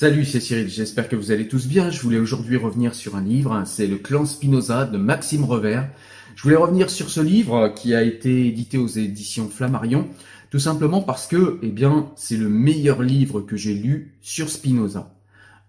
Salut, c'est Cyril, j'espère que vous allez tous bien. Je voulais aujourd'hui revenir sur un livre, c'est Le clan Spinoza de Maxime Revers. Je voulais revenir sur ce livre qui a été édité aux éditions Flammarion, tout simplement parce que, eh bien, c'est le meilleur livre que j'ai lu sur Spinoza.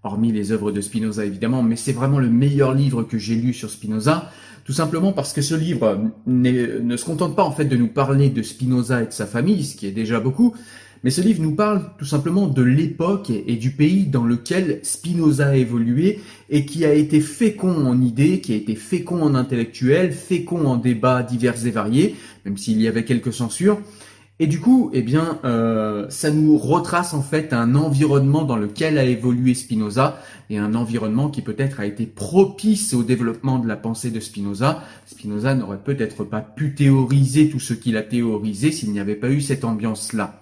Hormis les œuvres de Spinoza évidemment, mais c'est vraiment le meilleur livre que j'ai lu sur Spinoza, tout simplement parce que ce livre ne se contente pas en fait de nous parler de Spinoza et de sa famille, ce qui est déjà beaucoup, mais ce livre nous parle tout simplement de l'époque et du pays dans lequel Spinoza a évolué et qui a été fécond en idées, qui a été fécond en intellectuels, fécond en débats divers et variés, même s'il y avait quelques censures. Et du coup, eh bien, euh, ça nous retrace en fait un environnement dans lequel a évolué Spinoza et un environnement qui peut-être a été propice au développement de la pensée de Spinoza. Spinoza n'aurait peut-être pas pu théoriser tout ce qu'il a théorisé s'il n'y avait pas eu cette ambiance-là.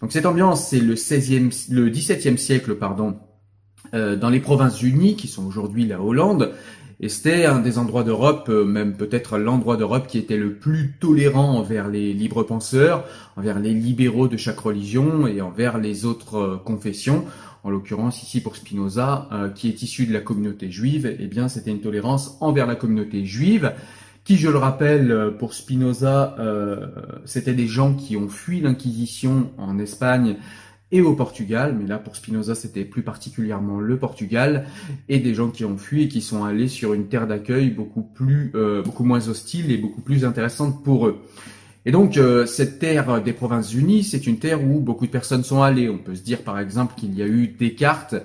Donc cette ambiance, c'est le 16e, le 17e siècle, pardon, euh, dans les provinces unies, qui sont aujourd'hui la Hollande. Et c'était un des endroits d'Europe, euh, même peut-être l'endroit d'Europe qui était le plus tolérant envers les libres penseurs, envers les libéraux de chaque religion et envers les autres euh, confessions. En l'occurrence, ici pour Spinoza, qui est issu de la communauté juive, eh bien, c'était une tolérance envers la communauté juive qui, je le rappelle, euh, pour Spinoza, euh, c'était des gens qui ont fui l'Inquisition en Espagne et au Portugal, mais là pour Spinoza c'était plus particulièrement le Portugal, et des gens qui ont fui et qui sont allés sur une terre d'accueil beaucoup plus, euh, beaucoup moins hostile et beaucoup plus intéressante pour eux. Et donc cette terre des Provinces-Unies, c'est une terre où beaucoup de personnes sont allées. On peut se dire par exemple qu'il y a eu Descartes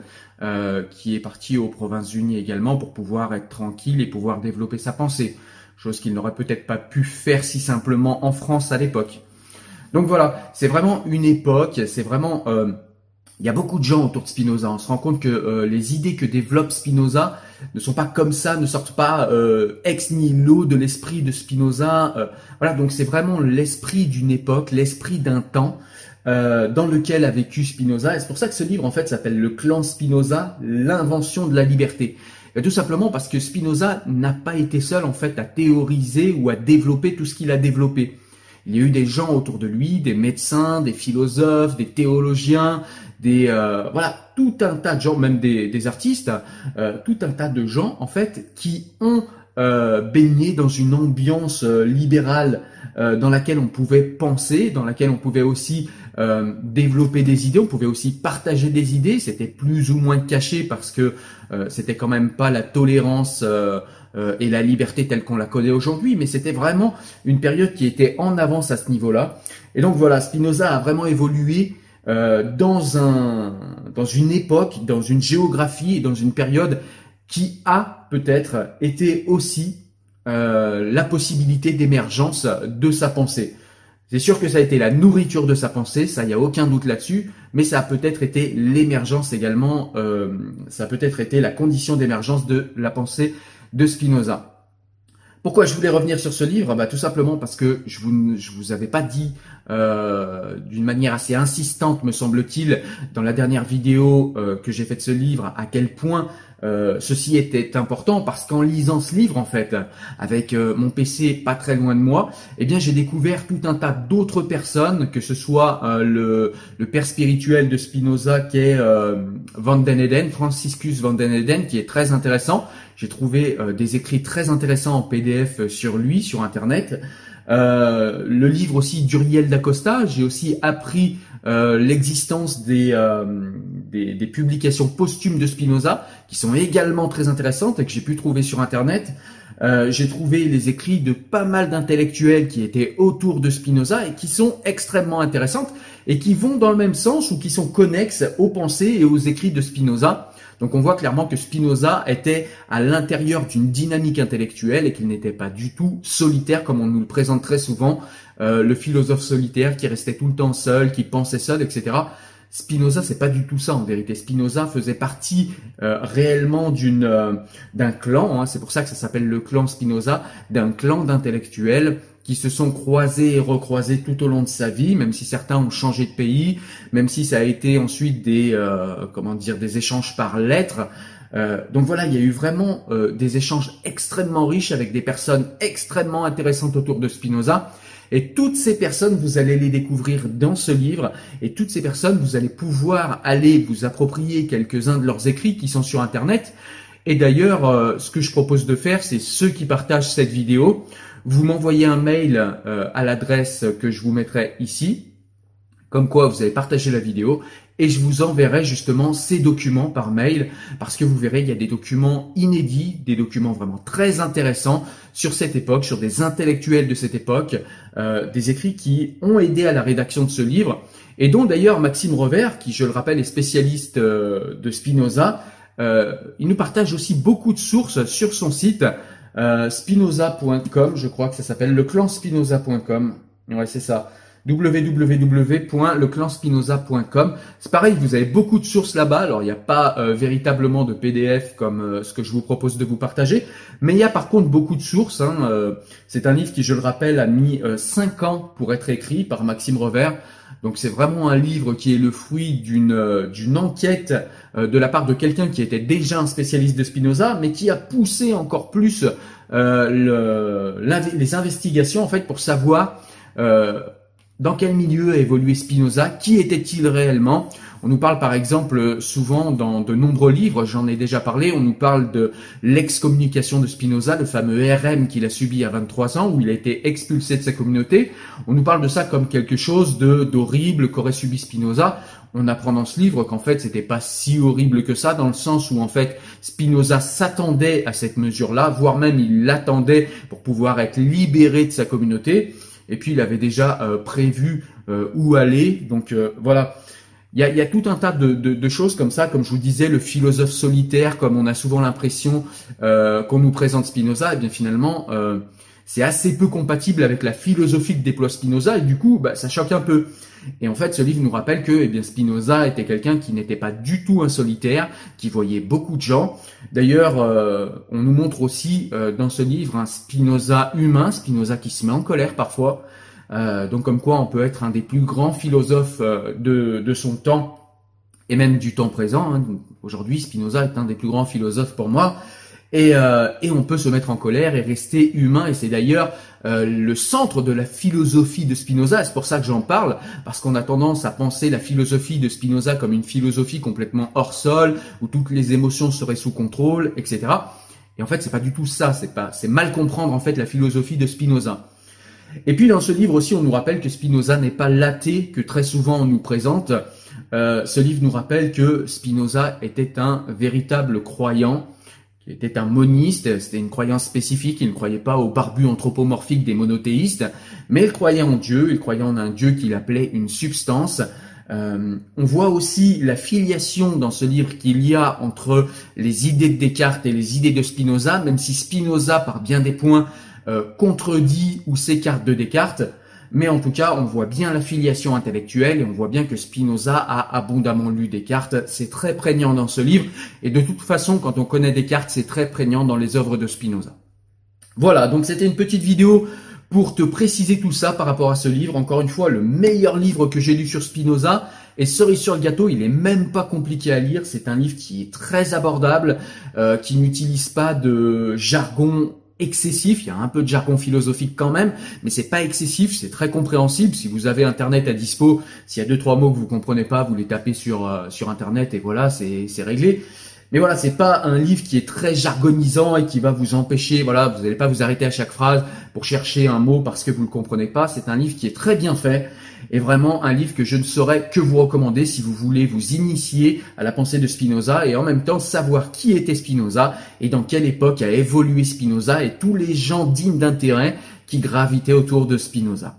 qui est parti aux Provinces-Unies également pour pouvoir être tranquille et pouvoir développer sa pensée chose qu'il n'aurait peut-être pas pu faire si simplement en France à l'époque. Donc voilà, c'est vraiment une époque, c'est vraiment... Euh, il y a beaucoup de gens autour de Spinoza. On se rend compte que euh, les idées que développe Spinoza ne sont pas comme ça, ne sortent pas euh, ex nihilo de l'esprit de Spinoza. voilà, donc c'est vraiment l'esprit d'une époque, l'esprit d'un temps dans lequel a vécu Spinoza. Et c'est pour ça que ce livre en fait s'appelle Le clan Spinoza, l'invention de la liberté tout simplement parce que Spinoza n'a pas été seul en fait à théoriser ou à développer tout ce qu'il a développé. Il y a eu des gens autour de lui, des médecins, des philosophes, des théologiens, des euh, voilà tout un tas de gens, même des, artistes, euh, tout un tas de gens en fait qui ont euh, baigné dans une ambiance libérale dans laquelle on pouvait penser, dans laquelle on pouvait aussi euh, développer des idées, on pouvait aussi partager des idées, c'était plus ou moins caché parce que euh, c'était quand même pas la tolérance euh, et la liberté telle qu'on la connaît aujourd'hui, mais c'était vraiment une période qui était en avance à ce niveau-là. Et donc voilà, Spinoza a vraiment évolué dans un dans une époque, dans une géographie, dans une période qui a peut-être été aussi la possibilité d'émergence de sa pensée. C'est sûr que ça a été la nourriture de sa pensée, ça y a aucun doute là-dessus, mais ça a peut-être été l'émergence également, euh, ça a peut-être été la condition d'émergence de la pensée de Spinoza. Pourquoi je voulais revenir sur ce livre? Bah, Tout simplement parce que je vous, je vous avais pas dit euh, d'une manière assez insistante, me semble-t-il, dans la dernière vidéo euh, que j'ai faite de ce livre, à quel point euh, ceci était important parce qu'en lisant ce livre, en fait, avec euh, mon PC pas très loin de moi, eh bien, j'ai découvert tout un tas d'autres personnes, que ce soit euh, le, le, père spirituel de Spinoza, qui est Van den Eden, Franciscus Van den Eden, qui est très intéressant. J'ai trouvé des écrits très intéressants en PDF sur lui, sur Internet. Le livre aussi d'Uriel d'Acosta, j'ai aussi appris l'existence des, des, publications posthumes de Spinoza qui sont également très intéressantes et que j'ai pu trouver sur Internet. Euh, j'ai trouvé les écrits de pas mal d'intellectuels qui étaient autour de Spinoza et qui sont extrêmement intéressantes et qui vont dans le même sens ou qui sont connexes aux pensées et aux écrits de Spinoza. Donc on voit clairement que Spinoza était à l'intérieur d'une dynamique intellectuelle et qu'il n'était pas du tout solitaire comme on nous le présente très souvent, euh, le philosophe solitaire qui restait tout le temps seul, qui pensait seul, etc. Spinoza, c'est pas du tout ça en vérité. Spinoza faisait partie euh, réellement d'une euh, d'un clan. Hein, c'est pour ça que ça s'appelle le clan Spinoza, d'un clan d'intellectuels qui se sont croisés et recroisés tout au long de sa vie, même si certains ont changé de pays, même si ça a été ensuite des euh, comment dire des échanges par lettres. donc voilà, il y a eu vraiment des échanges extrêmement riches avec des personnes extrêmement intéressantes autour de Spinoza. Et toutes ces personnes, vous allez les découvrir dans ce livre. Et toutes ces personnes, vous allez pouvoir aller vous approprier quelques-uns de leurs écrits qui sont sur Internet. Et d'ailleurs, euh, ce que je propose de faire, c'est ceux qui partagent cette vidéo, vous m'envoyez un mail euh, à l'adresse que je vous mettrai ici, comme quoi vous avez partagé la vidéo, et je vous enverrai justement ces documents par mail, parce que vous verrez, il y a des documents inédits, des documents vraiment très intéressants sur cette époque, sur des intellectuels de cette époque, euh, des écrits qui ont aidé à la rédaction de ce livre, et dont d'ailleurs Maxime Revers, qui je le rappelle est spécialiste de Spinoza, euh, il nous partage aussi beaucoup de sources sur son site euh, spinoza.com, je crois que ça s'appelle leclanspinoza.com. Ouais, c'est ça www.leclanspinoza.com. C'est pareil, vous avez beaucoup de sources là-bas. Alors, il n'y a pas euh, véritablement de PDF comme euh, ce que je vous propose de vous partager, mais il y a par contre beaucoup de sources. Hein. c'est un livre qui, je le rappelle, a mis 5 ans pour être écrit par Maxime Revers. Donc c'est vraiment un livre qui est le fruit d'une euh, d'une enquête euh, de la part de quelqu'un qui était déjà un spécialiste de Spinoza, mais qui a poussé encore plus euh, le, les investigations en fait pour savoir dans quel milieu a évolué Spinoza, qui était-il réellement? On nous parle par exemple souvent dans de nombreux livres, j'en ai déjà parlé, on nous parle de l'excommunication de Spinoza, le fameux RM qu'il a subi à 23 ans, où il a été expulsé de sa communauté. On nous parle de ça comme quelque chose de d'horrible qu'aurait subi Spinoza. On apprend dans ce livre qu'en fait c'était pas si horrible que ça, dans le sens où en fait Spinoza s'attendait à cette mesure-là, voire même il l'attendait pour pouvoir être libéré de sa communauté. Et puis il avait déjà euh, prévu euh, où aller. Donc euh, voilà. Il y a, tout un tas de, de, choses comme ça, comme je vous disais, le philosophe solitaire, comme on a souvent l'impression euh, qu'on nous présente Spinoza, et eh bien finalement, c'est assez peu compatible avec la philosophie que déploie Spinoza, et du coup, bah, ça choque un peu. Et en fait, ce livre nous rappelle que eh bien, Spinoza était quelqu'un qui n'était pas du tout un solitaire, qui voyait beaucoup de gens. D'ailleurs, euh, on nous montre aussi euh, dans ce livre un Spinoza humain, Spinoza qui se met en colère parfois, euh, donc comme quoi on peut être un des plus grands philosophes euh, de, son temps et même du temps présent. Hein. Aujourd'hui, Spinoza est un des plus grands philosophes pour moi. Et, euh, et, on peut se mettre en colère et rester humain. Et c'est d'ailleurs le centre de la philosophie de Spinoza. C'est pour ça que j'en parle, parce qu'on a tendance à penser la philosophie de Spinoza comme une philosophie complètement hors sol, où toutes les émotions seraient sous contrôle, etc. Et en fait, c'est pas du tout ça. C'est pas, c'est mal comprendre en fait la philosophie de Spinoza. Et puis dans ce livre aussi, on nous rappelle que Spinoza n'est pas l'athée que très souvent on nous présente. Euh, ce livre nous rappelle que Spinoza était un véritable croyant, qui était un moniste, c'était une croyance spécifique, il ne croyait pas au barbu anthropomorphique des monothéistes, mais il croyait en Dieu, il croyait en un Dieu qu'il appelait une substance. Euh, on voit aussi la filiation dans ce livre qu'il y a entre les idées de Descartes et les idées de Spinoza, même si Spinoza, par bien des points, euh, contredit ou s'écarte de Descartes, mais en tout cas, on voit bien la filiation intellectuelle et on voit bien que Spinoza a abondamment lu Descartes. C'est très prégnant dans ce livre et de toute façon, quand on connaît Descartes, c'est très prégnant dans les œuvres de Spinoza. Voilà, donc c'était une petite vidéo pour te préciser tout ça par rapport à ce livre. Encore une fois, le meilleur livre que j'ai lu sur Spinoza. Et cerise sur le gâteau, il est même pas compliqué à lire. C'est un livre qui est très abordable, euh, qui n'utilise pas de jargon excessif, il y a un peu de jargon philosophique quand même, mais c'est pas excessif, c'est très compréhensible. Si vous avez internet à dispo, s'il y a deux trois mots que vous comprenez pas, vous les tapez sur euh, sur internet et voilà, c'est c'est réglé. Mais voilà, c'est pas un livre qui est très jargonisant et qui va vous empêcher, voilà, vous n'allez pas vous arrêter à chaque phrase pour chercher un mot parce que vous le comprenez pas. C'est un livre qui est très bien fait et vraiment un livre que je ne saurais que vous recommander si vous voulez vous initier à la pensée de Spinoza et en même temps savoir qui était Spinoza et dans quelle époque a évolué Spinoza et tous les gens dignes d'intérêt qui gravitaient autour de Spinoza.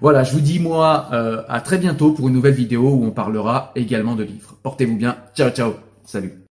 Voilà, je vous dis moi euh, à très bientôt pour une nouvelle vidéo où on parlera également de livres. Portez-vous bien. Ciao ciao. Salut.